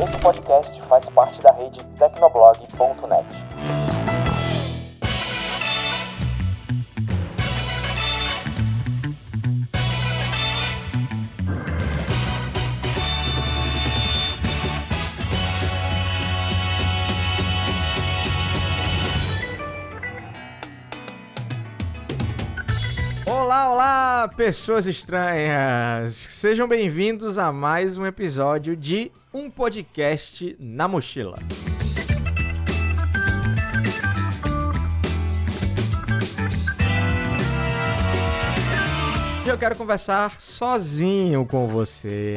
Esse podcast faz parte da rede Tecnoblog.net. Olá, pessoas estranhas! Sejam bem-vindos a mais um episódio de Um Podcast na Mochila. Eu quero conversar sozinho com você.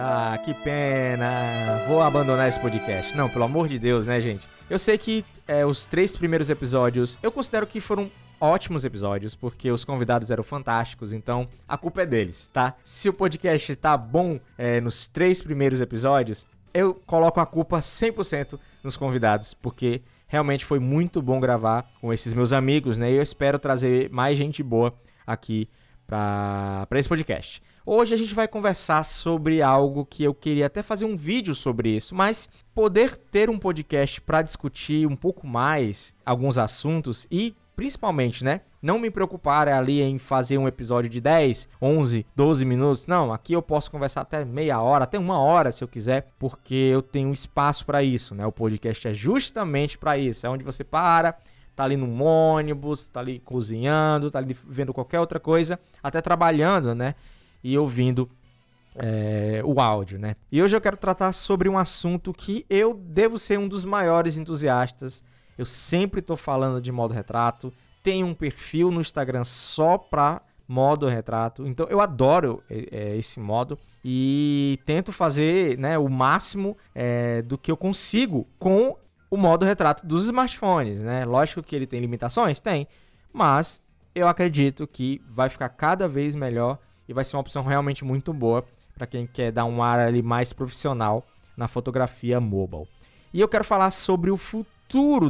Ah, que pena. Vou abandonar esse podcast. Não, pelo amor de Deus, né, gente? Eu sei que é, os três primeiros episódios eu considero que foram ótimos episódios, porque os convidados eram fantásticos, então a culpa é deles, tá? Se o podcast tá bom é, nos três primeiros episódios, eu coloco a culpa 100% nos convidados, porque realmente foi muito bom gravar com esses meus amigos, né? E eu espero trazer mais gente boa aqui para esse podcast. Hoje a gente vai conversar sobre algo que eu queria até fazer um vídeo sobre isso, mas poder ter um podcast para discutir um pouco mais alguns assuntos e principalmente, né? Não me preocupar ali em fazer um episódio de 10, 11, 12 minutos. Não, aqui eu posso conversar até meia hora, até uma hora se eu quiser, porque eu tenho espaço para isso, né? O podcast é justamente para isso. É onde você para, tá ali num ônibus, tá ali cozinhando, tá ali vendo qualquer outra coisa, até trabalhando, né? E ouvindo é, o áudio, né? E hoje eu quero tratar sobre um assunto que eu devo ser um dos maiores entusiastas. Eu sempre estou falando de modo retrato. Tenho um perfil no Instagram só para modo retrato. Então eu adoro é, esse modo e tento fazer né, o máximo é, do que eu consigo com o modo retrato dos smartphones, né? Lógico que ele tem limitações, tem, mas eu acredito que vai ficar cada vez melhor e vai ser uma opção realmente muito boa para quem quer dar um ar ali mais profissional na fotografia mobile. E eu quero falar sobre o futuro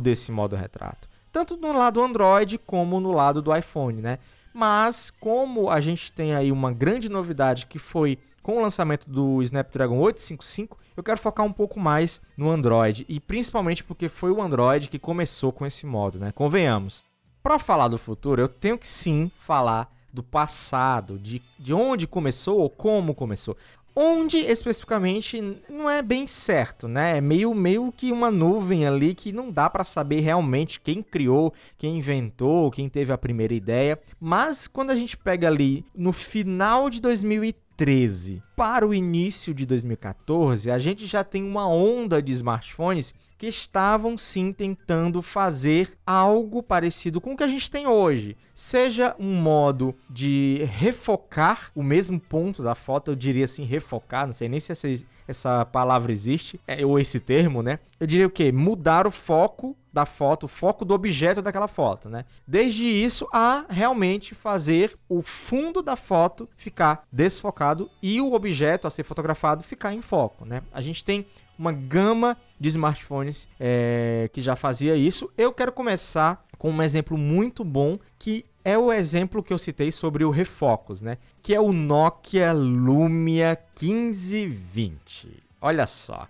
desse modo retrato, tanto no lado Android como no lado do iPhone, né? Mas como a gente tem aí uma grande novidade que foi com o lançamento do Snapdragon 855, eu quero focar um pouco mais no Android e principalmente porque foi o Android que começou com esse modo, né? Convenhamos. Para falar do futuro, eu tenho que sim falar do passado, de, de onde começou ou como começou. Onde especificamente não é bem certo, né? É meio, meio que uma nuvem ali que não dá para saber realmente quem criou, quem inventou, quem teve a primeira ideia. Mas quando a gente pega ali no final de 2013 para o início de 2014, a gente já tem uma onda de smartphones que estavam sim tentando fazer algo parecido com o que a gente tem hoje. Seja um modo de refocar o mesmo ponto da foto, eu diria assim, refocar, não sei nem se essa, essa palavra existe, é, ou esse termo, né? Eu diria o quê? Mudar o foco da foto, o foco do objeto daquela foto, né? Desde isso a realmente fazer o fundo da foto ficar desfocado e o objeto a ser fotografado ficar em foco, né? A gente tem uma gama de smartphones é, que já fazia isso. Eu quero começar com um exemplo muito bom que é o exemplo que eu citei sobre o refocus, né? Que é o Nokia Lumia 1520. Olha só,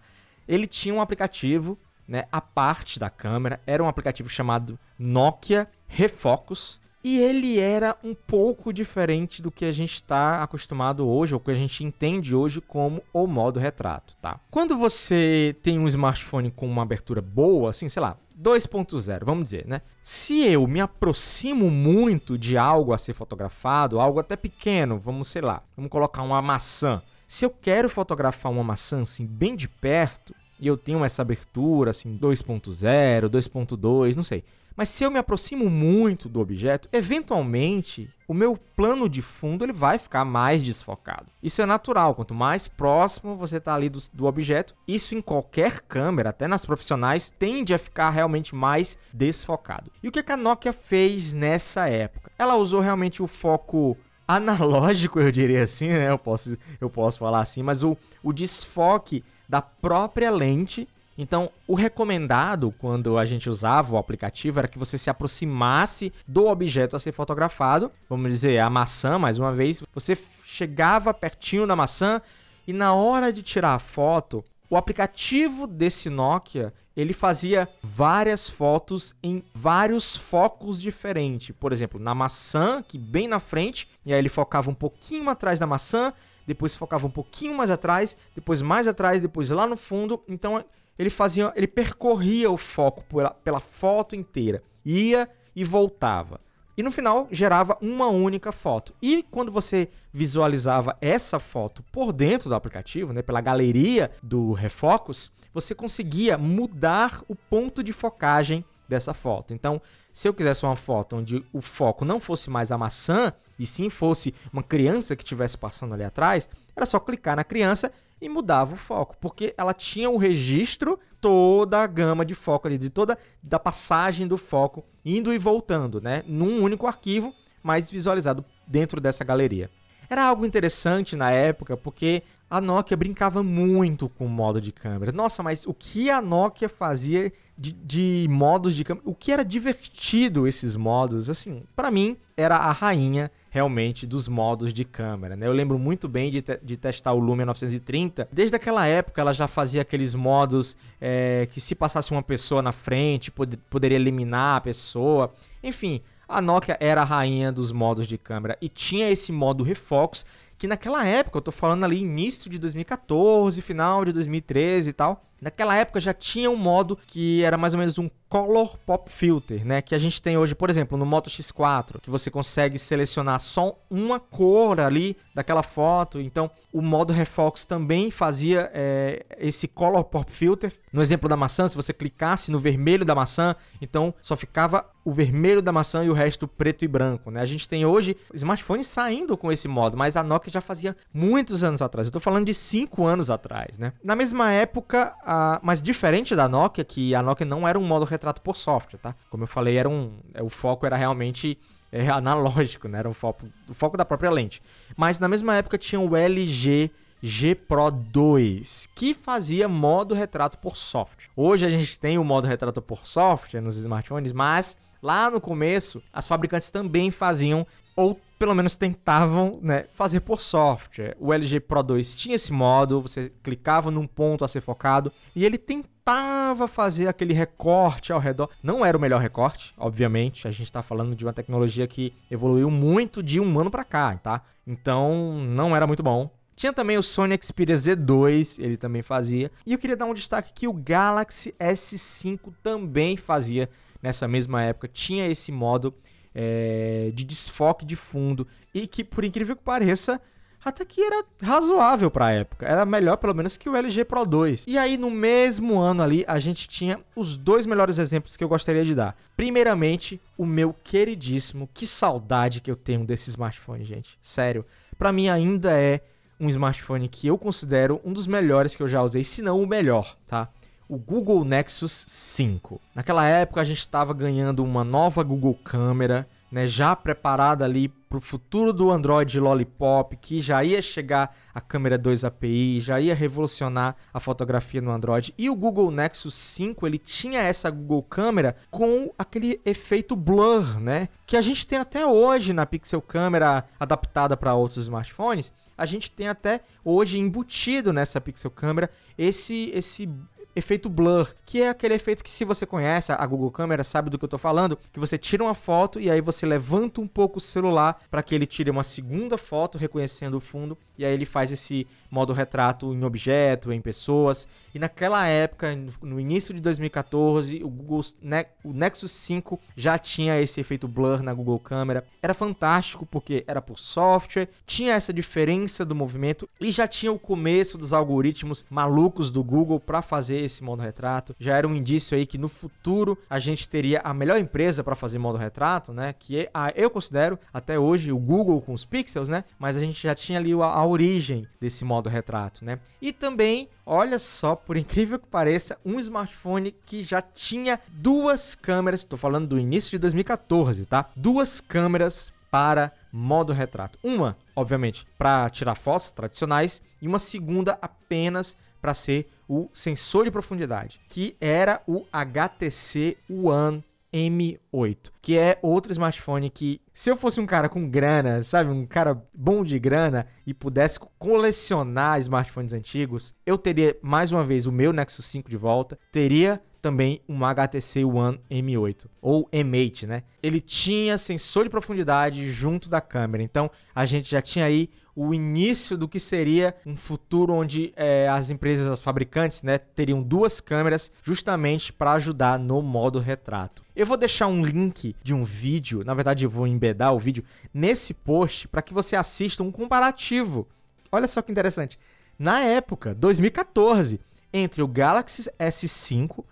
ele tinha um aplicativo, né? A parte da câmera era um aplicativo chamado Nokia Refocus e ele era um pouco diferente do que a gente está acostumado hoje, ou que a gente entende hoje como o modo retrato, tá? Quando você tem um smartphone com uma abertura boa, assim, sei lá, 2.0, vamos dizer, né? Se eu me aproximo muito de algo a ser fotografado, algo até pequeno, vamos, sei lá, vamos colocar uma maçã. Se eu quero fotografar uma maçã assim bem de perto, e eu tenho essa abertura assim 2.0, 2.2, não sei. Mas se eu me aproximo muito do objeto, eventualmente o meu plano de fundo ele vai ficar mais desfocado. Isso é natural, quanto mais próximo você está ali do, do, objeto, isso em qualquer câmera, até nas profissionais, tende a ficar realmente mais desfocado. E o que, que a Nokia fez nessa época? Ela usou realmente o foco analógico, eu diria assim, né? Eu posso, eu posso falar assim, mas o, o desfoque da própria lente então, o recomendado quando a gente usava o aplicativo era que você se aproximasse do objeto a ser fotografado, vamos dizer, a maçã, mais uma vez, você chegava pertinho da maçã e na hora de tirar a foto, o aplicativo desse Nokia, ele fazia várias fotos em vários focos diferentes. Por exemplo, na maçã, que bem na frente, e aí ele focava um pouquinho atrás da maçã, depois focava um pouquinho mais atrás, depois mais atrás, depois lá no fundo. Então ele fazia, ele percorria o foco pela, pela foto inteira, ia e voltava. E no final gerava uma única foto. E quando você visualizava essa foto por dentro do aplicativo, né, pela galeria do Refocus, você conseguia mudar o ponto de focagem dessa foto. Então, se eu quisesse uma foto onde o foco não fosse mais a maçã, e sim fosse uma criança que estivesse passando ali atrás, era só clicar na criança e mudava o foco, porque ela tinha o registro toda a gama de foco ali, de toda da passagem do foco indo e voltando, né, num único arquivo, mas visualizado dentro dessa galeria. Era algo interessante na época, porque a Nokia brincava muito com o modo de câmera. Nossa, mas o que a Nokia fazia de, de modos de câmera? O que era divertido esses modos? Assim, para mim, era a rainha realmente dos modos de câmera. Né? Eu lembro muito bem de, te de testar o Lumia 930. Desde aquela época, ela já fazia aqueles modos é, que se passasse uma pessoa na frente, pod poderia eliminar a pessoa. Enfim, a Nokia era a rainha dos modos de câmera e tinha esse modo refocus que naquela época, eu tô falando ali início de 2014, final de 2013 e tal, naquela época já tinha um modo que era mais ou menos um Color Pop Filter, né? Que a gente tem hoje, por exemplo, no Moto X4, que você consegue selecionar só uma cor ali daquela foto. Então, o modo Refox também fazia é, esse Color Pop Filter. No exemplo da maçã, se você clicasse no vermelho da maçã, então só ficava o vermelho da maçã e o resto preto e branco, né? A gente tem hoje smartphones saindo com esse modo, mas a Nokia já fazia muitos anos atrás. Eu tô falando de 5 anos atrás, né? Na mesma época, mas diferente da Nokia, que a Nokia não era um modo retrato por software, tá? Como eu falei, era um, é, o foco era realmente é, analógico, né? Era um foco, o foco da própria lente. Mas na mesma época tinha o LG G Pro 2, que fazia modo retrato por software. Hoje a gente tem o modo retrato por software nos smartphones, mas lá no começo as fabricantes também faziam ou pelo menos tentavam né, fazer por software. O LG Pro 2 tinha esse modo, você clicava num ponto a ser focado e ele tentava fazer aquele recorte ao redor. Não era o melhor recorte, obviamente, a gente está falando de uma tecnologia que evoluiu muito de um ano para cá, tá? Então não era muito bom. Tinha também o Sony Xperia Z2, ele também fazia. E eu queria dar um destaque que o Galaxy S5 também fazia nessa mesma época. Tinha esse modo é, de desfoque de fundo e que, por incrível que pareça, até que era razoável para a época. Era melhor, pelo menos, que o LG Pro 2. E aí, no mesmo ano ali, a gente tinha os dois melhores exemplos que eu gostaria de dar. Primeiramente, o meu queridíssimo, que saudade que eu tenho desse smartphone, gente. Sério, para mim ainda é um smartphone que eu considero um dos melhores que eu já usei, se não o melhor, tá? O Google Nexus 5. Naquela época a gente estava ganhando uma nova Google câmera, né, já preparada ali para o futuro do Android Lollipop, que já ia chegar a câmera 2 API, já ia revolucionar a fotografia no Android. E o Google Nexus 5, ele tinha essa Google câmera com aquele efeito blur, né, que a gente tem até hoje na Pixel câmera adaptada para outros smartphones. A gente tem até hoje embutido nessa Pixel câmera esse esse efeito blur, que é aquele efeito que se você conhece a Google Câmera, sabe do que eu tô falando, que você tira uma foto e aí você levanta um pouco o celular para que ele tire uma segunda foto reconhecendo o fundo e aí ele faz esse modo retrato em objeto, em pessoas. E naquela época, no início de 2014, o Google ne o Nexus 5 já tinha esse efeito blur na Google Câmera. Era fantástico porque era por software, tinha essa diferença do movimento e já tinha o começo dos algoritmos malucos do Google para fazer esse modo retrato. Já era um indício aí que no futuro a gente teria a melhor empresa para fazer modo retrato, né? Que é eu considero até hoje o Google com os pixels, né? Mas a gente já tinha ali a, a origem desse modo retrato, né? E também, olha só, por incrível que pareça, um smartphone que já tinha duas câmeras, estou falando do início de 2014, tá? Duas câmeras para modo retrato. Uma, obviamente, para tirar fotos tradicionais e uma segunda apenas para ser o sensor de profundidade, que era o HTC One M8, que é outro smartphone que, se eu fosse um cara com grana, sabe, um cara bom de grana e pudesse colecionar smartphones antigos, eu teria mais uma vez o meu Nexus 5 de volta, teria também um HTC One M8 ou M8, né? Ele tinha sensor de profundidade junto da câmera, então a gente já tinha aí o início do que seria um futuro onde é, as empresas, as fabricantes, né, teriam duas câmeras justamente para ajudar no modo retrato. Eu vou deixar um link de um vídeo, na verdade eu vou embedar o vídeo nesse post para que você assista um comparativo. Olha só que interessante. Na época, 2014, entre o Galaxy S5,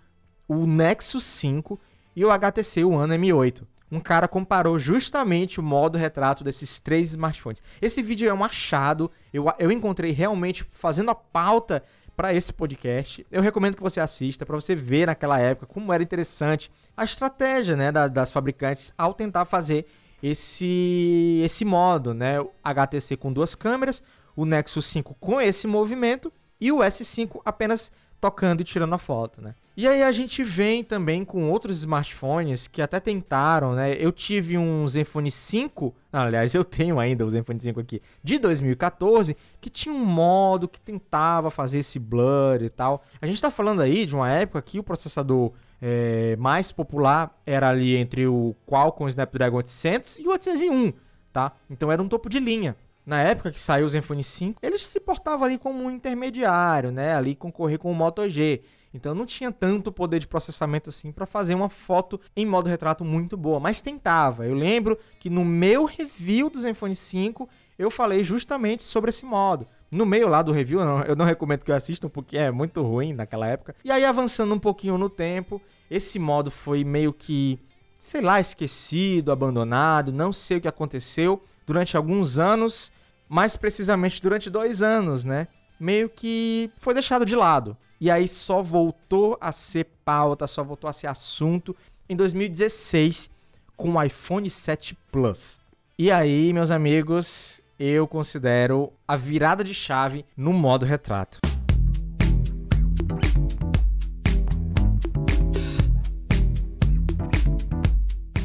o Nexus 5 e o HTC One M8 um cara comparou justamente o modo retrato desses três smartphones. Esse vídeo é um achado, eu, eu encontrei realmente fazendo a pauta para esse podcast. Eu recomendo que você assista para você ver naquela época como era interessante a estratégia né, da, das fabricantes ao tentar fazer esse, esse modo, né? O HTC com duas câmeras, o Nexus 5 com esse movimento e o S5 apenas tocando e tirando a foto, né? E aí a gente vem também com outros smartphones que até tentaram, né? Eu tive um Zenfone 5, aliás, eu tenho ainda o Zenfone 5 aqui, de 2014, que tinha um modo que tentava fazer esse blur e tal. A gente tá falando aí de uma época que o processador é, mais popular era ali entre o Qualcomm Snapdragon 800 e o 801, tá? Então era um topo de linha na época que saiu o Zenfone 5, ele se portava ali como um intermediário, né? Ali concorrer com o Moto G. Então não tinha tanto poder de processamento assim para fazer uma foto em modo retrato muito boa, mas tentava. Eu lembro que no meu review do Zenfone 5 eu falei justamente sobre esse modo. No meio lá do review, eu não, eu recomendo que assistam porque é muito ruim naquela época. E aí avançando um pouquinho no tempo, esse modo foi meio que, sei lá, esquecido, abandonado, não sei o que aconteceu durante alguns anos, mais precisamente durante dois anos, né? Meio que foi deixado de lado. E aí só voltou a ser pauta, só voltou a ser assunto em 2016 com o iPhone 7 Plus. E aí, meus amigos, eu considero a virada de chave no modo retrato.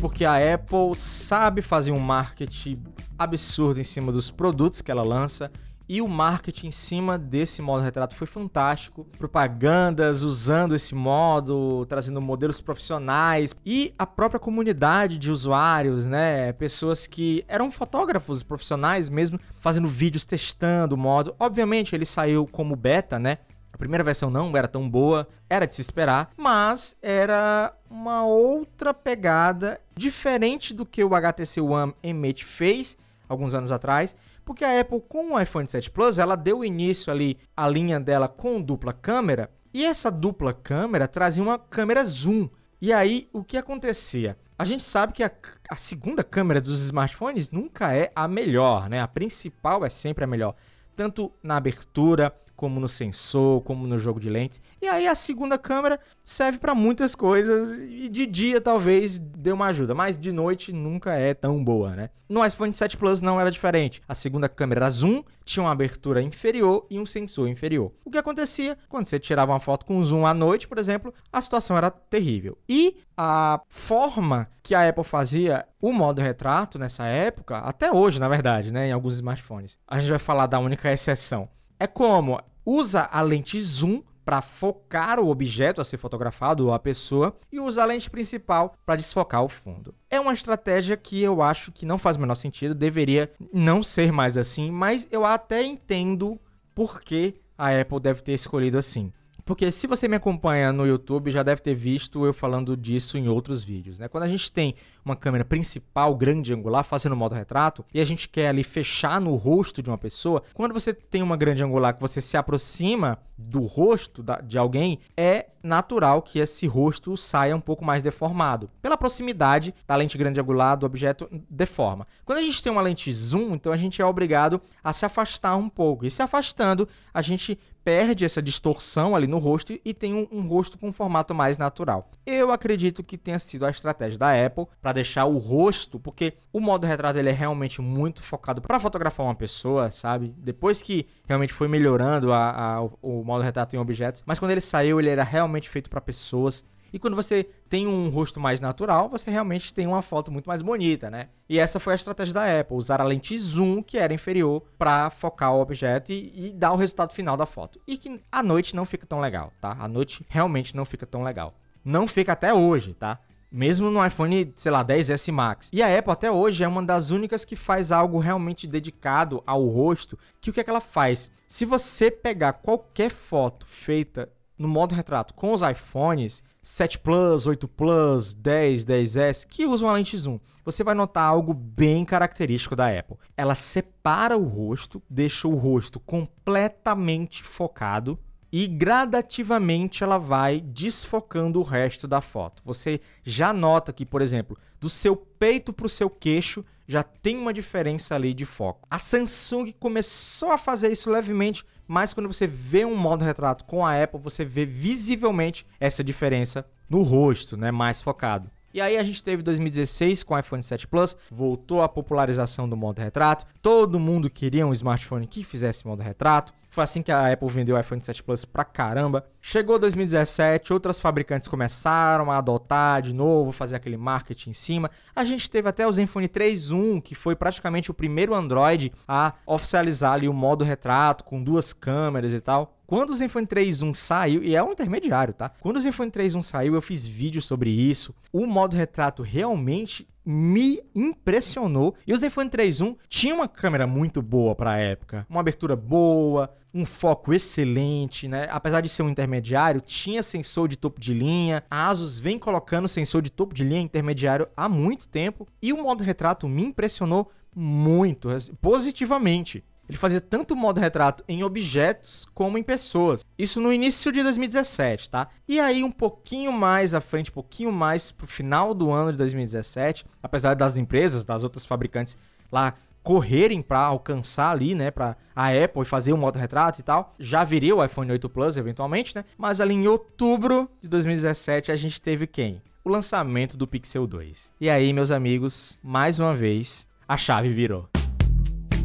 Porque a Apple sabe fazer um marketing absurdo em cima dos produtos que ela lança. E o marketing em cima desse modo retrato foi fantástico. Propagandas usando esse modo, trazendo modelos profissionais e a própria comunidade de usuários, né? Pessoas que eram fotógrafos profissionais mesmo, fazendo vídeos testando o modo. Obviamente ele saiu como beta, né? A primeira versão não era tão boa, era de se esperar, mas era uma outra pegada diferente do que o HTC One M8 fez alguns anos atrás, porque a Apple com o iPhone 7 Plus, ela deu início ali à linha dela com dupla câmera, e essa dupla câmera trazia uma câmera zoom. E aí, o que acontecia? A gente sabe que a, a segunda câmera dos smartphones nunca é a melhor, né? A principal é sempre a melhor, tanto na abertura como no sensor, como no jogo de lentes. E aí a segunda câmera serve para muitas coisas e de dia talvez dê uma ajuda, mas de noite nunca é tão boa, né? No iPhone 7 Plus não era diferente. A segunda câmera era zoom, tinha uma abertura inferior e um sensor inferior. O que acontecia quando você tirava uma foto com zoom à noite, por exemplo, a situação era terrível. E a forma que a Apple fazia o modo retrato nessa época, até hoje, na verdade, né, em alguns smartphones. A gente vai falar da única exceção é como usa a lente zoom para focar o objeto a ser fotografado ou a pessoa e usa a lente principal para desfocar o fundo. É uma estratégia que eu acho que não faz o menor sentido, deveria não ser mais assim, mas eu até entendo por que a Apple deve ter escolhido assim. Porque se você me acompanha no YouTube, já deve ter visto eu falando disso em outros vídeos, né? Quando a gente tem uma câmera principal grande angular fazendo modo retrato e a gente quer ali fechar no rosto de uma pessoa, quando você tem uma grande angular que você se aproxima do rosto de alguém, é natural que esse rosto saia um pouco mais deformado. Pela proximidade da lente grande angular do objeto, deforma. Quando a gente tem uma lente zoom, então a gente é obrigado a se afastar um pouco. E se afastando, a gente perde essa distorção ali no rosto e tem um, um rosto com um formato mais natural. Eu acredito que tenha sido a estratégia da Apple para deixar o rosto, porque o modo retrato ele é realmente muito focado para fotografar uma pessoa, sabe? Depois que realmente foi melhorando a, a, o modo retrato em objetos, mas quando ele saiu ele era realmente feito para pessoas E quando você tem um rosto mais natural, você realmente tem uma foto muito mais bonita, né? E essa foi a estratégia da Apple, usar a lente zoom, que era inferior, para focar o objeto e, e, dar o resultado final da foto. E que à noite não fica tão legal, tá? À noite realmente não fica tão legal. Não fica até hoje, tá? Mesmo no iPhone, sei lá, 10S Max. E a Apple até hoje é uma das únicas que faz algo realmente dedicado ao rosto. Que o que é que ela faz? Se você pegar qualquer foto feita no modo retrato com os iPhones 7 Plus, 8 Plus, 10, 10S que usam a lente zoom, você vai notar algo bem característico da Apple. Ela separa o rosto, deixa o rosto completamente focado e gradativamente ela vai desfocando o resto da foto. Você já nota que, por exemplo, do seu peito para o seu queixo já tem uma diferença ali de foco. A Samsung começou a fazer isso levemente, mas quando você vê um modo retrato com a Apple, você vê visivelmente essa diferença no rosto, né, mais focado. E aí a gente teve 2016 com o iPhone 7 Plus, voltou a popularização do modo retrato. Todo mundo queria um smartphone que fizesse modo retrato. Foi assim que a Apple vendeu o iPhone 7 Plus pra caramba. Chegou 2017, outras fabricantes começaram a adotar de novo, fazer aquele marketing em cima. A gente teve até o Zenfone 3.1, que foi praticamente o primeiro Android a oficializar ali o modo retrato com duas câmeras e tal. Quando o Zenfone 3.1 saiu, e é um intermediário, tá? Quando o Zenfone 3.1 saiu, eu fiz vídeo sobre isso. O modo retrato realmente me impressionou. E o Zenfone 3.1 tinha uma câmera muito boa para a época, uma abertura boa, um foco excelente, né? Apesar de ser um intermediário, tinha sensor de topo de linha. A Asus vem colocando sensor de topo de linha intermediário há muito tempo e o modo retrato me impressionou muito, positivamente. Ele fazia tanto modo retrato em objetos como em pessoas. Isso no início de 2017, tá? E aí um pouquinho mais à frente, um pouquinho mais pro final do ano de 2017, apesar das empresas, das outras fabricantes lá correrem para alcançar ali, né, para a Apple fazer o modo retrato e tal. Já viria o iPhone 8 Plus eventualmente, né? Mas ali em outubro de 2017 a gente teve quem? O lançamento do Pixel 2. E aí, meus amigos, mais uma vez a chave virou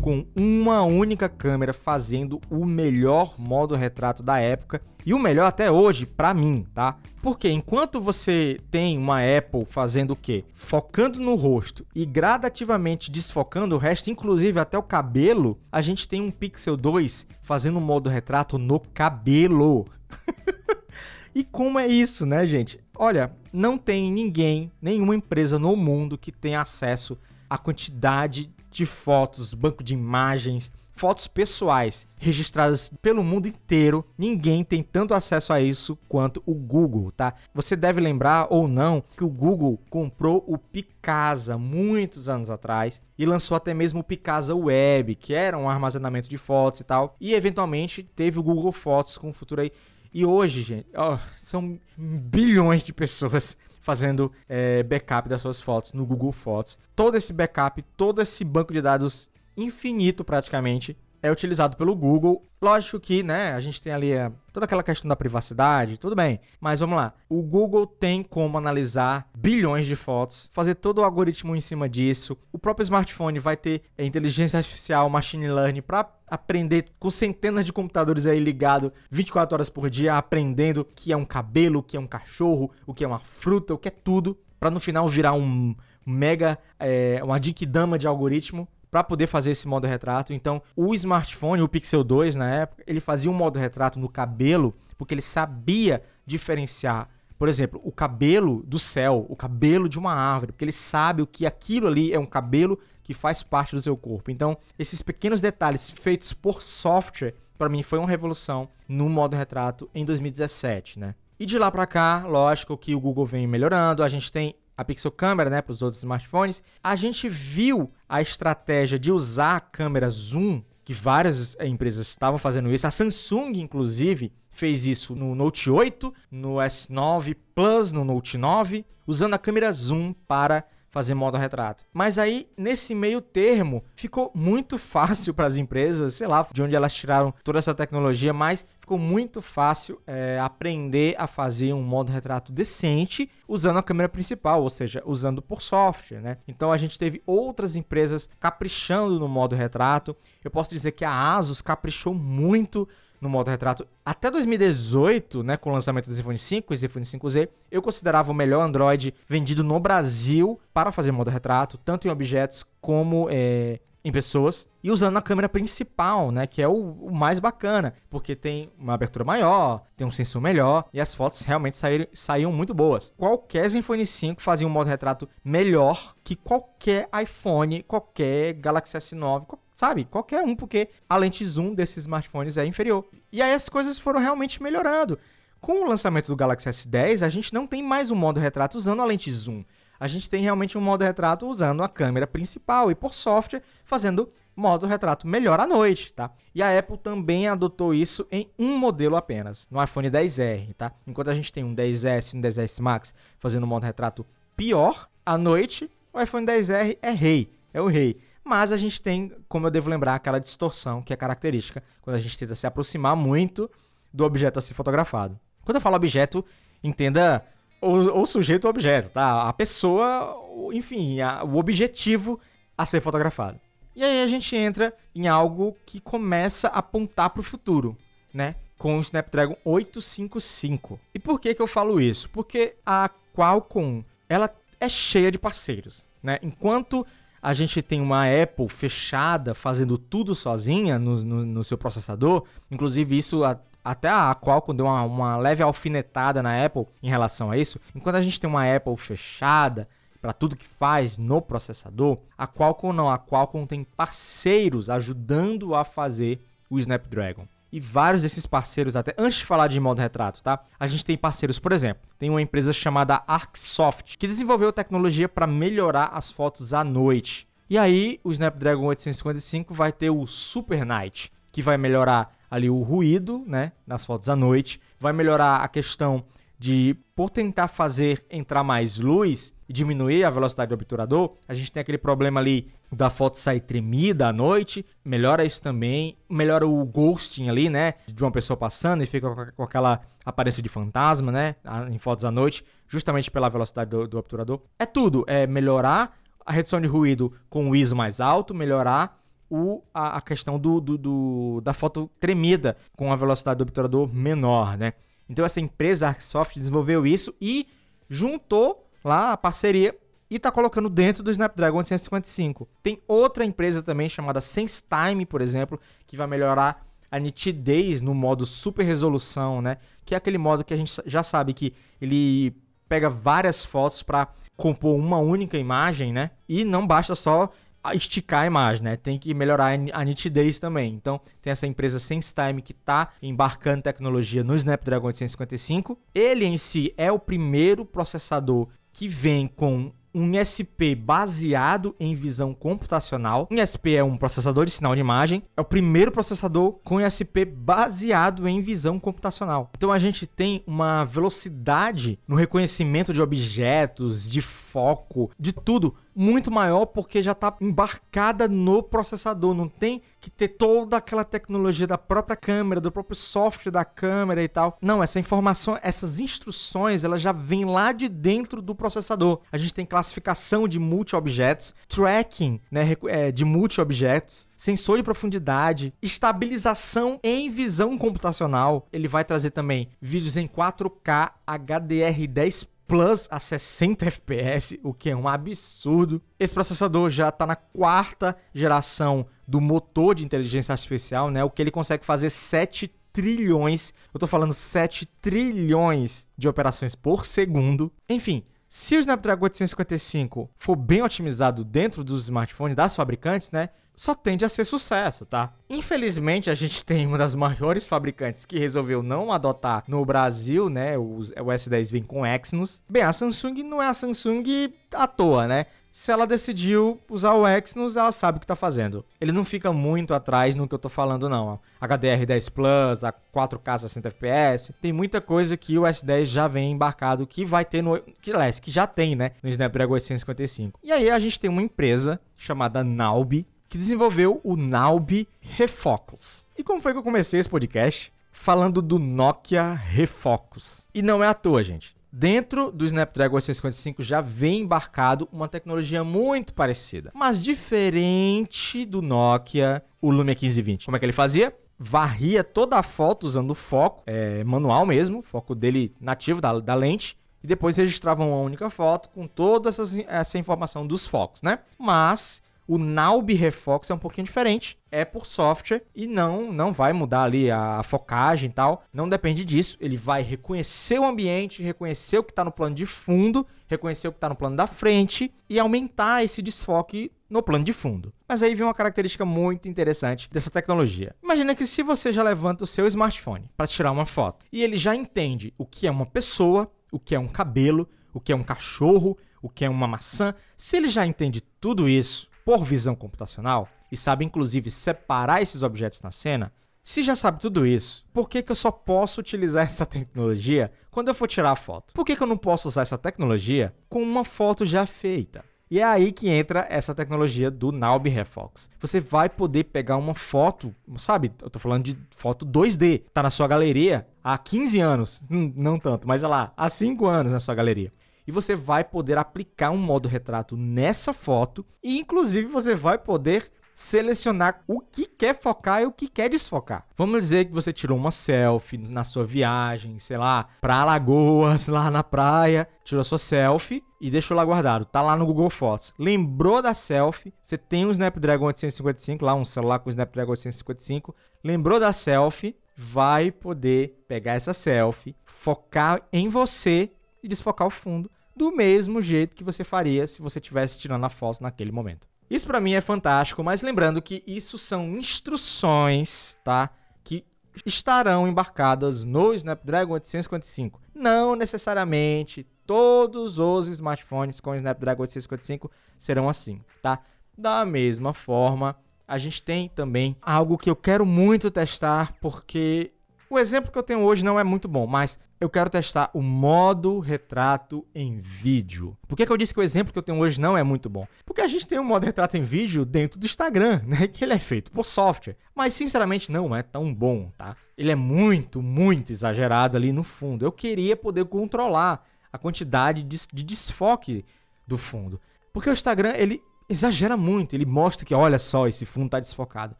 com uma única câmera fazendo o melhor modo retrato da época e o melhor até hoje para mim, tá? Porque enquanto você tem uma Apple fazendo o quê? Focando no rosto e gradativamente desfocando o resto, inclusive até o cabelo, a gente tem um Pixel 2 fazendo um modo retrato no cabelo. e como é isso, né, gente? Olha, não tem ninguém, nenhuma empresa no mundo que tenha acesso à quantidade de fotos, banco de imagens, fotos pessoais registradas pelo mundo inteiro. Ninguém tem tanto acesso a isso quanto o Google, tá? Você deve lembrar ou não que o Google comprou o Picasa muitos anos atrás e lançou até mesmo o Picasa Web, que era um armazenamento de fotos e tal. E eventualmente teve o Google Fotos com o futuro aí. E hoje, gente, ó, são bilhões de pessoas fazendo é, backup das suas fotos no Google Fotos. Todo esse backup, todo esse banco de dados infinito praticamente é utilizado pelo Google. Lógico que, né, a gente tem ali é, toda aquela questão da privacidade, tudo bem. Mas vamos lá. O Google tem como analisar bilhões de fotos, fazer todo o algoritmo em cima disso. O próprio smartphone vai ter é, inteligência artificial, machine learning para aprender com centenas de computadores aí ligado 24 horas por dia, aprendendo o que é um cabelo, o que é um cachorro, o que é uma fruta, o que é tudo, para no final virar um mega, é, uma dama de algoritmo para poder fazer esse modo retrato. Então, o smartphone, o Pixel 2 na época, ele fazia um modo retrato no cabelo porque ele sabia diferenciar, por exemplo, o cabelo do céu, o cabelo de uma árvore, porque ele sabe o que aquilo ali é um cabelo que faz parte do seu corpo. Então, esses pequenos detalhes feitos por software, para mim foi uma revolução no modo retrato em 2017, né? E de lá para cá, lógico que o Google vem melhorando, a gente tem a Pixel Câmera, né, para os outros smartphones, a gente viu a estratégia de usar a câmera zoom, que várias empresas estavam fazendo isso. A Samsung, inclusive, fez isso no Note 8, no S9 Plus, no Note 9, usando a câmera zoom para fazer modo retrato. Mas aí, nesse meio termo, ficou muito fácil para as empresas, sei lá, de onde elas tiraram toda essa tecnologia, mas ficou muito fácil é, aprender a fazer um modo retrato decente usando a câmera principal, ou seja, usando por software, né? Então a gente teve outras empresas caprichando no modo retrato. Eu posso dizer que a Asus caprichou muito no modo retrato até 2018, né, com o lançamento do Zenfone 5 e Zenfone 5Z, eu considerava o melhor Android vendido no Brasil para fazer modo retrato, tanto em objetos como é, em pessoas e usando a câmera principal, né, que é o, o, mais bacana, porque tem uma abertura maior, tem um sensor melhor e as fotos realmente saíram, saíam muito boas. Qualquer Zenfone 5 fazia um modo retrato melhor que qualquer iPhone, qualquer Galaxy S9, sabe? Qualquer um, porque a lente zoom desses smartphones é inferior. E aí as coisas foram realmente melhorando. Com o lançamento do Galaxy S10, a gente não tem mais um modo retrato usando a lente zoom a gente tem realmente um modo retrato usando a câmera principal e por software fazendo modo retrato melhor à noite, tá? E a Apple também adotou isso em um modelo apenas, no iPhone 10R, tá? Enquanto a gente tem um 10S e um 10S Max fazendo modo retrato pior à noite, o iPhone 10R é rei, é o rei. Mas a gente tem, como eu devo lembrar, aquela distorção que é característica quando a gente tenta se aproximar muito do objeto a ser fotografado. Quando eu falo objeto, entenda o, o sujeito o objeto, tá? A pessoa, enfim, a, o objetivo a ser fotografado. E aí a gente entra em algo que começa a apontar para o futuro, né? Com o Snapdragon 855. E por que que eu falo isso? Porque a Qualcomm, ela é cheia de parceiros, né? Enquanto a gente tem uma Apple fechada, fazendo tudo sozinha no, no, no seu processador, inclusive isso a, até a Qualcomm deu uma, uma leve alfinetada na Apple em relação a isso. Enquanto a gente tem uma Apple fechada para tudo que faz no processador, a Qualcomm não. A Qualcomm tem parceiros ajudando a fazer o Snapdragon. E vários desses parceiros, até antes de falar de modo retrato, tá? A gente tem parceiros, por exemplo, tem uma empresa chamada Arcsoft, que desenvolveu tecnologia para melhorar as fotos à noite. E aí, o Snapdragon 855 vai ter o Super Night, que vai melhorar ali o ruído, né, nas fotos à noite, vai melhorar a questão de por tentar fazer entrar mais luz e diminuir a velocidade do obturador, a gente tem aquele problema ali da foto sair tremida à noite, melhora isso também, melhora o ghosting ali, né, de uma pessoa passando e fica com aquela aparência de fantasma, né, em fotos à noite, justamente pela velocidade do, do obturador. É tudo, é melhorar a redução de ruído com o ISO mais alto, melhorar o, a, a questão do, do, do, da foto tremida com a velocidade do obturador menor, né? Então essa empresa Arcsoft desenvolveu isso e juntou lá a parceria e está colocando dentro do Snapdragon 855. Tem outra empresa também chamada SenseTime, por exemplo, que vai melhorar a nitidez no modo super resolução, né? Que é aquele modo que a gente já sabe que ele pega várias fotos para compor uma única imagem, né? E não basta só esticar a imagem, né? Tem que melhorar a nitidez também. Então, tem essa empresa SenseTime que está embarcando tecnologia no Snapdragon 855. Ele em si é o primeiro processador que vem com um SP baseado em visão computacional. Um SP é um processador de sinal de imagem. É o primeiro processador com SP baseado em visão computacional. Então a gente tem uma velocidade no reconhecimento de objetos, de foco, de tudo muito maior porque já está embarcada no processador. Não tem que ter toda aquela tecnologia da própria câmera, do próprio software da câmera e tal. Não, essa informação, essas instruções, elas já vêm lá de dentro do processador. A gente tem classificação de multi-objetos, tracking né, é, de multi-objetos, sensor de profundidade, estabilização em visão computacional. Ele vai trazer também vídeos em 4K HDR10 Plus a 60 FPS, o que é um absurdo. Esse processador já está na quarta geração do motor de inteligência artificial, né? O que ele consegue fazer 7 trilhões, eu estou falando 7 trilhões de operações por segundo. Enfim, se o Snapdragon 855 for bem otimizado dentro dos smartphones das fabricantes, né, só tende a ser sucesso, tá? Infelizmente, a gente tem uma das maiores fabricantes que resolveu não adotar no Brasil, né? O, o S10 vem com Exynos. Bem, a Samsung não é a Samsung à toa, né? Se ela decidiu usar o Exynos, ela sabe o que está fazendo. Ele não fica muito atrás no que eu estou falando, não. HDR10 Plus, a 4K 60 FPS, tem muita coisa que o S10 já vem embarcado, que vai ter no... Que, aliás, que já tem, né? No Snapdragon 855. E aí a gente tem uma empresa chamada Naube, que desenvolveu o Naube Refocus. E como foi que eu comecei esse podcast? Falando do Nokia Refocus. E não é à toa, gente. Dentro do Snapdragon 855 já vem embarcado uma tecnologia muito parecida, mas diferente do Nokia, o Lumia 1520. Como é que ele fazia? varria toda a foto usando foco, é, manual mesmo, foco dele nativo da, da lente, e depois registrava uma única foto com toda essa, essa informação dos focos, né? Mas o Naub Refox é um pouquinho diferente, é por software e não não vai mudar ali a focagem e tal, não depende disso, ele vai reconhecer o ambiente, reconhecer o que está no plano de fundo, reconhecer o que está no plano da frente e aumentar esse desfoque no plano de fundo. Mas aí vem uma característica muito interessante dessa tecnologia. Imagina que se você já levanta o seu smartphone para tirar uma foto e ele já entende o que é uma pessoa, o que é um cabelo, o que é um cachorro, o que é uma maçã, se ele já entende tudo isso por visão computacional e sabe inclusive separar esses objetos na cena, se já sabe tudo isso, por que, que eu só posso utilizar essa tecnologia quando eu for tirar a foto? Por que, que eu não posso usar essa tecnologia com uma foto já feita? E é aí que entra essa tecnologia do Naub Refox. Você vai poder pegar uma foto, sabe? Eu tô falando de foto 2D, tá na sua galeria há 15 anos, hum, não tanto, mas olha lá, há 5 anos na sua galeria. E você vai poder aplicar um modo retrato nessa foto e inclusive você vai poder selecionar o que quer focar e o que quer desfocar. Vamos dizer que você tirou uma selfie na sua viagem, sei lá, para Alagoas, lá na praia, tirou sua selfie e deixou lá guardado. Tá lá no Google Fotos. Lembrou da selfie? Você tem um Snapdragon 855 lá, um celular com Snapdragon 855. Lembrou da selfie? Vai poder pegar essa selfie, focar em você e desfocar o fundo do mesmo jeito que você faria se você estivesse tirando a foto naquele momento. Isso para mim é fantástico, mas lembrando que isso são instruções, tá? Que estarão embarcadas no Snapdragon 855. Não necessariamente todos os smartphones com Snapdragon 855 serão assim, tá? Da mesma forma, a gente tem também algo que eu quero muito testar porque o exemplo que eu tenho hoje não é muito bom, mas eu quero testar o modo retrato em vídeo. Por que, que eu disse que o exemplo que eu tenho hoje não é muito bom? Porque a gente tem um modo retrato em vídeo dentro do Instagram, né? Que ele é feito por software. Mas sinceramente não é tão bom, tá? Ele é muito, muito exagerado ali no fundo. Eu queria poder controlar a quantidade de, de desfoque do fundo. Porque o Instagram, ele exagera muito. Ele mostra que, olha só, esse fundo está desfocado.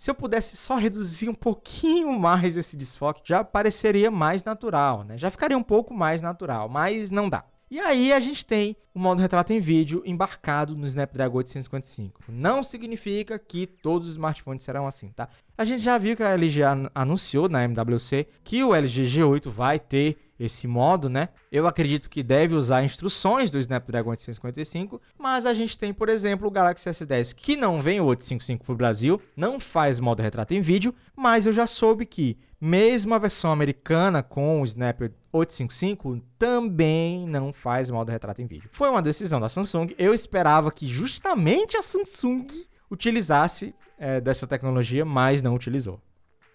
Se eu pudesse só reduzir um pouquinho mais esse desfoque, já pareceria mais natural, né? Já ficaria um pouco mais natural, mas não dá. E aí a gente tem o modo retrato em vídeo embarcado no Snapdragon 855. Não significa que todos os smartphones serão assim, tá? A gente já viu que a LG anunciou na MWC que o LG G8 vai ter esse modo, né? Eu acredito que deve usar instruções do Snapdragon 855, mas a gente tem, por exemplo, o Galaxy S10 que não vem o 855 para o Brasil, não faz modo retrato em vídeo, mas eu já soube que mesmo a versão americana com o Snap 855 também não faz modo retrato em vídeo. Foi uma decisão da Samsung. Eu esperava que justamente a Samsung utilizasse é, dessa tecnologia, mas não utilizou.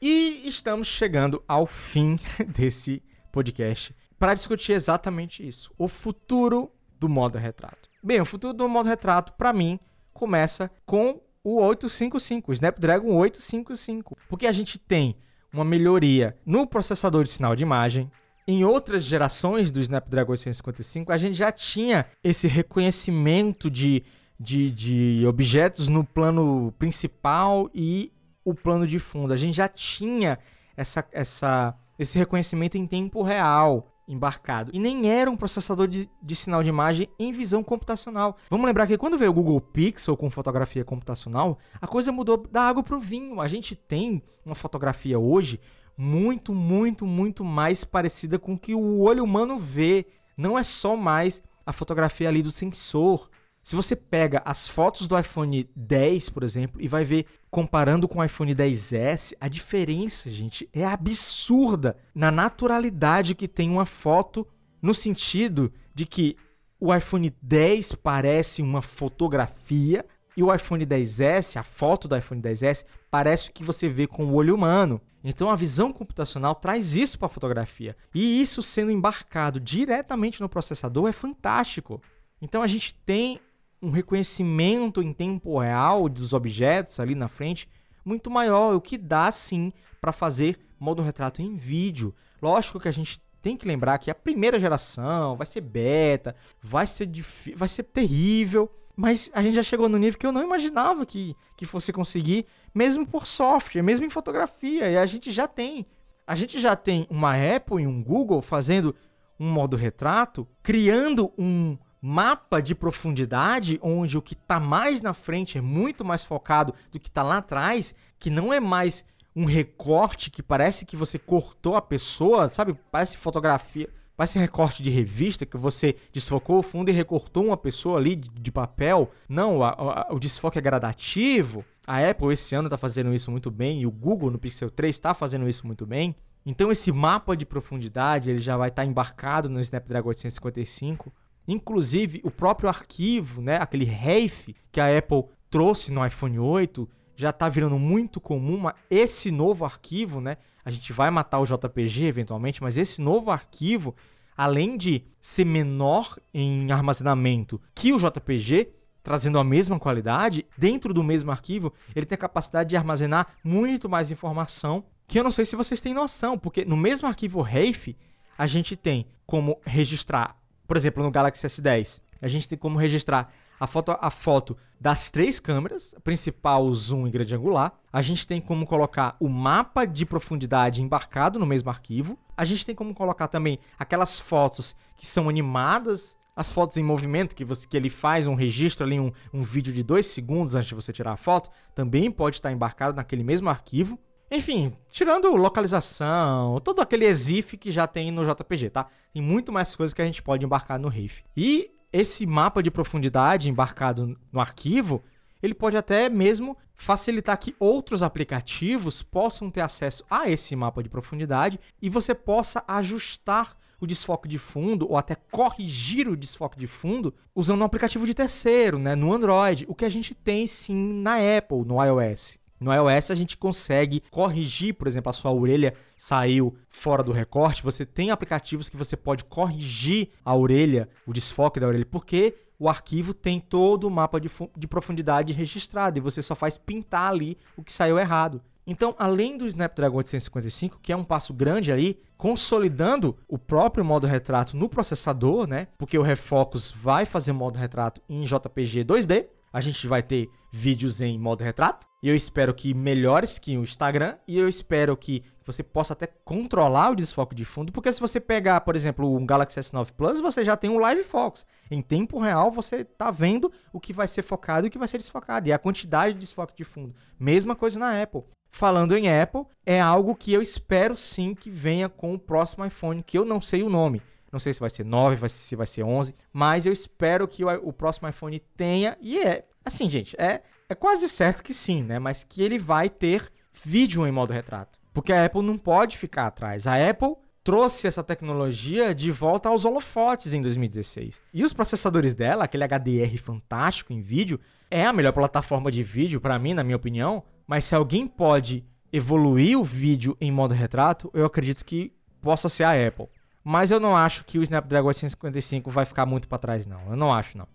E estamos chegando ao fim desse podcast para discutir exatamente isso, o futuro do modo retrato. Bem, o futuro do modo retrato para mim começa com o 855, o Snapdragon 855, porque a gente tem uma melhoria no processador de sinal de imagem. Em outras gerações do Snapdragon 855, a gente já tinha esse reconhecimento de, de, de objetos no plano principal e o plano de fundo. A gente já tinha essa, essa esse reconhecimento em tempo real embarcado. E nem era um processador de, de, sinal de imagem em visão computacional. Vamos lembrar que quando veio o Google Pixel com fotografia computacional, a coisa mudou da água para o vinho. A gente tem uma fotografia hoje muito, muito, muito mais parecida com o que o olho humano vê. Não é só mais a fotografia ali do sensor. Se você pega as fotos do iPhone 10, por exemplo, e vai ver comparando com o iPhone 10S, a diferença, gente, é absurda na naturalidade que tem uma foto, no sentido de que o iPhone 10 parece uma fotografia e o iPhone 10S, a foto do iPhone 10S, parece que você vê com o olho humano. Então a visão computacional traz isso para a fotografia. E isso sendo embarcado diretamente no processador é fantástico. Então a gente tem um reconhecimento em tempo real dos objetos ali na frente muito maior, o que dá sim para fazer modo retrato em vídeo. Lógico que a gente tem que lembrar que a primeira geração vai ser beta, vai ser vai ser terrível, Mas a gente já chegou no nível que eu não imaginava que, que fosse conseguir, mesmo por software, mesmo em fotografia. E a gente já tem. A gente já tem uma Apple e um Google fazendo um modo retrato, criando um mapa de profundidade onde o que está mais na frente é muito mais focado do que está lá atrás, que não é mais um recorte que parece que você cortou a pessoa, sabe? Parece fotografia Parece recorte de revista que você desfocou o fundo e recortou uma pessoa ali de, de papel. Não, a, a, o desfoque é gradativo. A Apple esse ano está fazendo isso muito bem e o Google no Pixel 3 está fazendo isso muito bem. Então esse mapa de profundidade ele já vai estar tá embarcado no Snapdragon 855. Inclusive o próprio arquivo, né, aquele RAIF que a Apple trouxe no iPhone 8, já está virando muito comum. Mas esse novo arquivo, né, a gente vai matar o JPG eventualmente, mas esse novo arquivo, além de ser menor em armazenamento que o JPG, trazendo a mesma qualidade, dentro do mesmo arquivo, ele tem a capacidade de armazenar muito mais informação, que eu não sei se vocês têm noção, porque no mesmo arquivo RAIF, a gente tem como registrar, por exemplo, no Galaxy S10, a gente tem como registrar a foto, a foto das três câmeras, principal, zoom e grande angular. A gente tem como colocar o mapa de profundidade embarcado no mesmo arquivo. A gente tem como colocar também aquelas fotos que são animadas, as fotos em movimento, que, você, que ele faz um registro ali, um, um vídeo de dois segundos antes de você tirar a foto, também pode estar embarcado naquele mesmo arquivo. Enfim, tirando localização, todo aquele exif que já tem no JPG, tá? Tem muito mais coisas que a gente pode embarcar no RAIF. E esse mapa de profundidade embarcado no arquivo, ele pode até mesmo facilitar que outros aplicativos possam ter acesso a esse mapa de profundidade e você possa ajustar o desfoque de fundo ou até corrigir o desfoque de fundo usando um aplicativo de terceiro, né, no Android, o que a gente tem sim na Apple, no iOS. No iOS a gente consegue corrigir, por exemplo, a sua orelha saiu fora do recorte. Você tem aplicativos que você pode corrigir a orelha, o desfoque da orelha, porque o arquivo tem todo o mapa de, de profundidade registrado e você só faz pintar ali o que saiu errado. Então, além do Snapdragon 855, que é um passo grande aí, consolidando o próprio modo retrato no processador, né? Porque o Refocus vai fazer modo retrato em JPG 2D, a gente vai ter vídeos em modo retrato. E eu espero que melhores que o Instagram. E eu espero que você possa até controlar o desfoque de fundo. Porque se você pegar, por exemplo, um Galaxy S9 Plus, você já tem um Live Focus. Em tempo real, você tá vendo o que vai ser focado e o que vai ser desfocado. E a quantidade de desfoque de fundo. Mesma coisa na Apple. Falando em Apple, é algo que eu espero sim que venha com o próximo iPhone, que eu não sei o nome. Não sei se vai ser 9, se vai ser 11, mas eu espero que o, o próximo iPhone tenha, e é, assim, gente, é, é quase certo que sim, né? Mas que ele vai ter vídeo em modo retrato. Porque a Apple não pode ficar atrás. A Apple trouxe essa tecnologia de volta aos holofotes em 2016. E os processadores dela, aquele HDR fantástico em vídeo, é a melhor plataforma de vídeo para mim, na minha opinião. Mas se alguém pode evoluir o vídeo em modo retrato, eu acredito que possa ser a Apple. Mas eu não acho que o Snapdragon 855 vai ficar muito para trás, não. Eu não acho, não.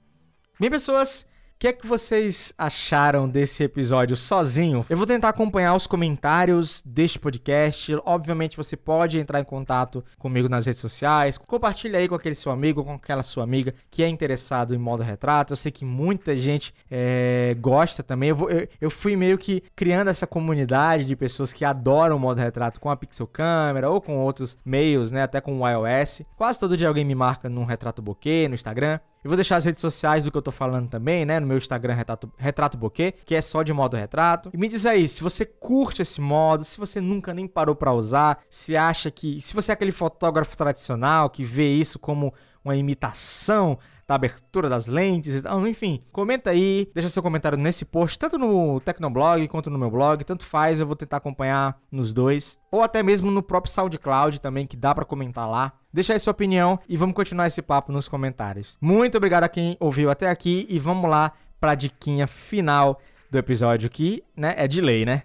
Bem, pessoas, que é que vocês acharam desse episódio sozinho? Eu vou tentar acompanhar os comentários deste podcast. Obviamente você pode entrar em contato comigo nas redes sociais. Compartilha aí com aquele seu amigo, com aquela sua amiga que é interessado em modo retrato. Eu sei que muita gente é, gosta também. Eu, vou, eu, eu, fui meio que criando essa comunidade de pessoas que adoram o modo retrato com a Pixel Câmera ou com outros meios, né? Até com o iOS. Quase todo dia alguém me marca num retrato bokeh no Instagram. Eu vou deixar as redes sociais do que eu tô falando também, né? No meu Instagram, Retrato, retrato que é só de modo retrato. E me diz aí, se você curte esse modo, se você nunca nem parou para usar, se acha que. Se você é aquele fotógrafo tradicional que vê isso como uma imitação da abertura das lentes e tal. Enfim, comenta aí, deixa seu comentário nesse post, tanto no Tecnoblog quanto no meu blog, tanto faz, eu vou tentar acompanhar nos dois. Ou até mesmo no próprio SoundCloud também, que dá para comentar lá. Deixa aí sua opinião e vamos continuar esse papo nos comentários. Muito obrigado a quem ouviu até aqui e vamos lá para a diquinha final do episódio que, né, é de lei, né?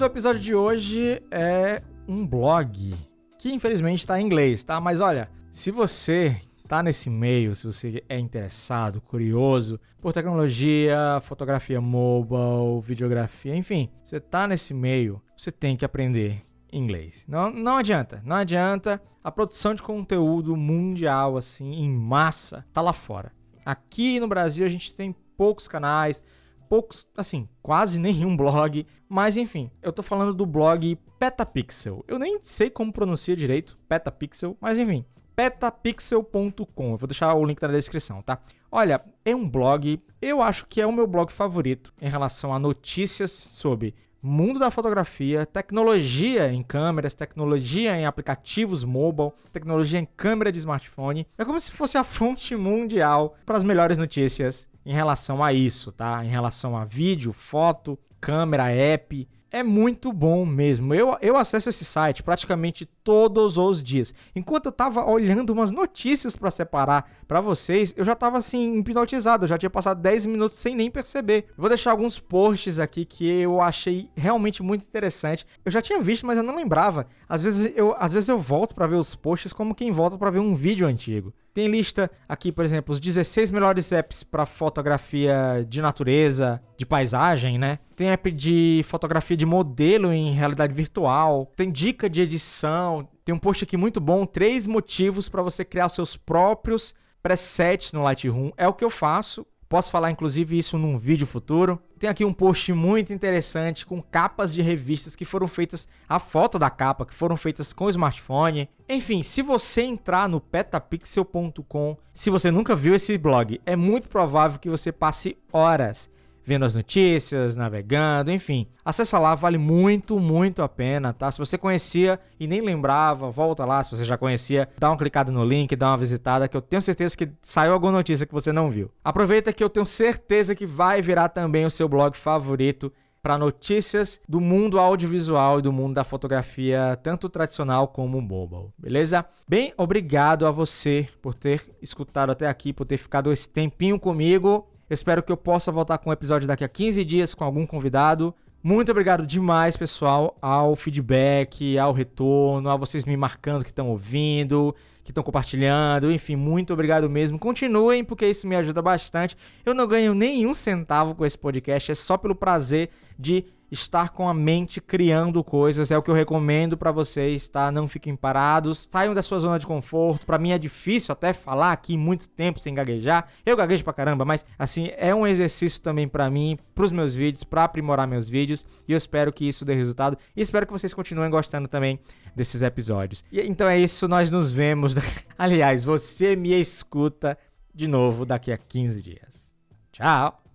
Do episódio de hoje é um blog que infelizmente está em inglês, tá? Mas olha, se você tá nesse meio, se você é interessado, curioso por tecnologia, fotografia mobile, videografia, enfim, você tá nesse meio, você tem que aprender inglês. Não, não adianta, não adianta. A produção de conteúdo mundial, assim, em massa, tá lá fora. Aqui no Brasil a gente tem poucos canais, poucos, assim, quase nenhum blog, mas enfim, eu tô falando do blog Petapixel. Eu nem sei como pronuncia direito, Petapixel, mas enfim, petapixel.com. Eu vou deixar o link na descrição, tá? Olha, é um blog, eu acho que é o meu blog favorito em relação a notícias sobre mundo da fotografia, tecnologia em câmeras, tecnologia em aplicativos mobile, tecnologia em câmera de smartphone. É como se fosse a fonte mundial para as melhores notícias em relação a isso, tá? Em relação a vídeo, foto, câmera, app, é muito bom mesmo. Eu, eu acesso esse site praticamente todos os dias. Enquanto eu tava olhando umas notícias para separar para vocês, eu já tava assim hipnotizado, eu já tinha passado 10 minutos sem nem perceber. vou deixar alguns posts aqui que eu achei realmente muito interessante. Eu já tinha visto, mas eu não lembrava. Às vezes eu, às vezes eu volto para ver os posts como quem volta para ver um vídeo antigo. Tem lista aqui, por exemplo, os 16 melhores apps para fotografia de natureza, de paisagem, né? Tem app de fotografia de modelo em realidade virtual, tem dica de edição, tem um post aqui muito bom, três motivos para você criar seus próprios presets no Lightroom. É o que eu faço. Posso falar inclusive isso num vídeo futuro. Tem aqui um post muito interessante com capas de revistas que foram feitas, a foto da capa, que foram feitas com o smartphone. Enfim, se você entrar no petapixel.com, se você nunca viu esse blog, é muito provável que você passe horas vendo as notícias, navegando, enfim. Acessa lá, vale muito, muito a pena, tá? Se você conhecia e nem lembrava, volta lá. Se você já conhecia, dá uma clicada no link, dá uma visitada, que eu tenho certeza que saiu alguma notícia que você não viu. Aproveita que eu tenho certeza que vai virar também o seu blog favorito para notícias do mundo audiovisual e do mundo da fotografia, tanto tradicional como mobile, beleza? Bem, obrigado a você por ter escutado até aqui, por ter ficado esse tempinho comigo. Espero que eu possa voltar com um episódio daqui a 15 dias com algum convidado. Muito obrigado demais, pessoal, ao feedback, ao retorno, a vocês me marcando que estão ouvindo, que estão compartilhando, enfim, muito obrigado mesmo. Continuem, porque isso me ajuda bastante. Eu não ganho nenhum centavo com esse podcast, é só pelo prazer de estar com a mente criando coisas. É o que eu recomendo para vocês, tá? Não fiquem parados, saiam da sua zona de conforto. Para mim é difícil até falar aqui muito tempo sem gaguejar. Eu gaguejo pra caramba, mas assim, é um exercício também para mim, pros meus vídeos, para aprimorar meus vídeos, e eu espero que isso dê resultado e espero que vocês continuem gostando também desses episódios. E então é isso, nós nos vemos. Aliás, você me escuta de novo daqui a 15 dias. Tchau.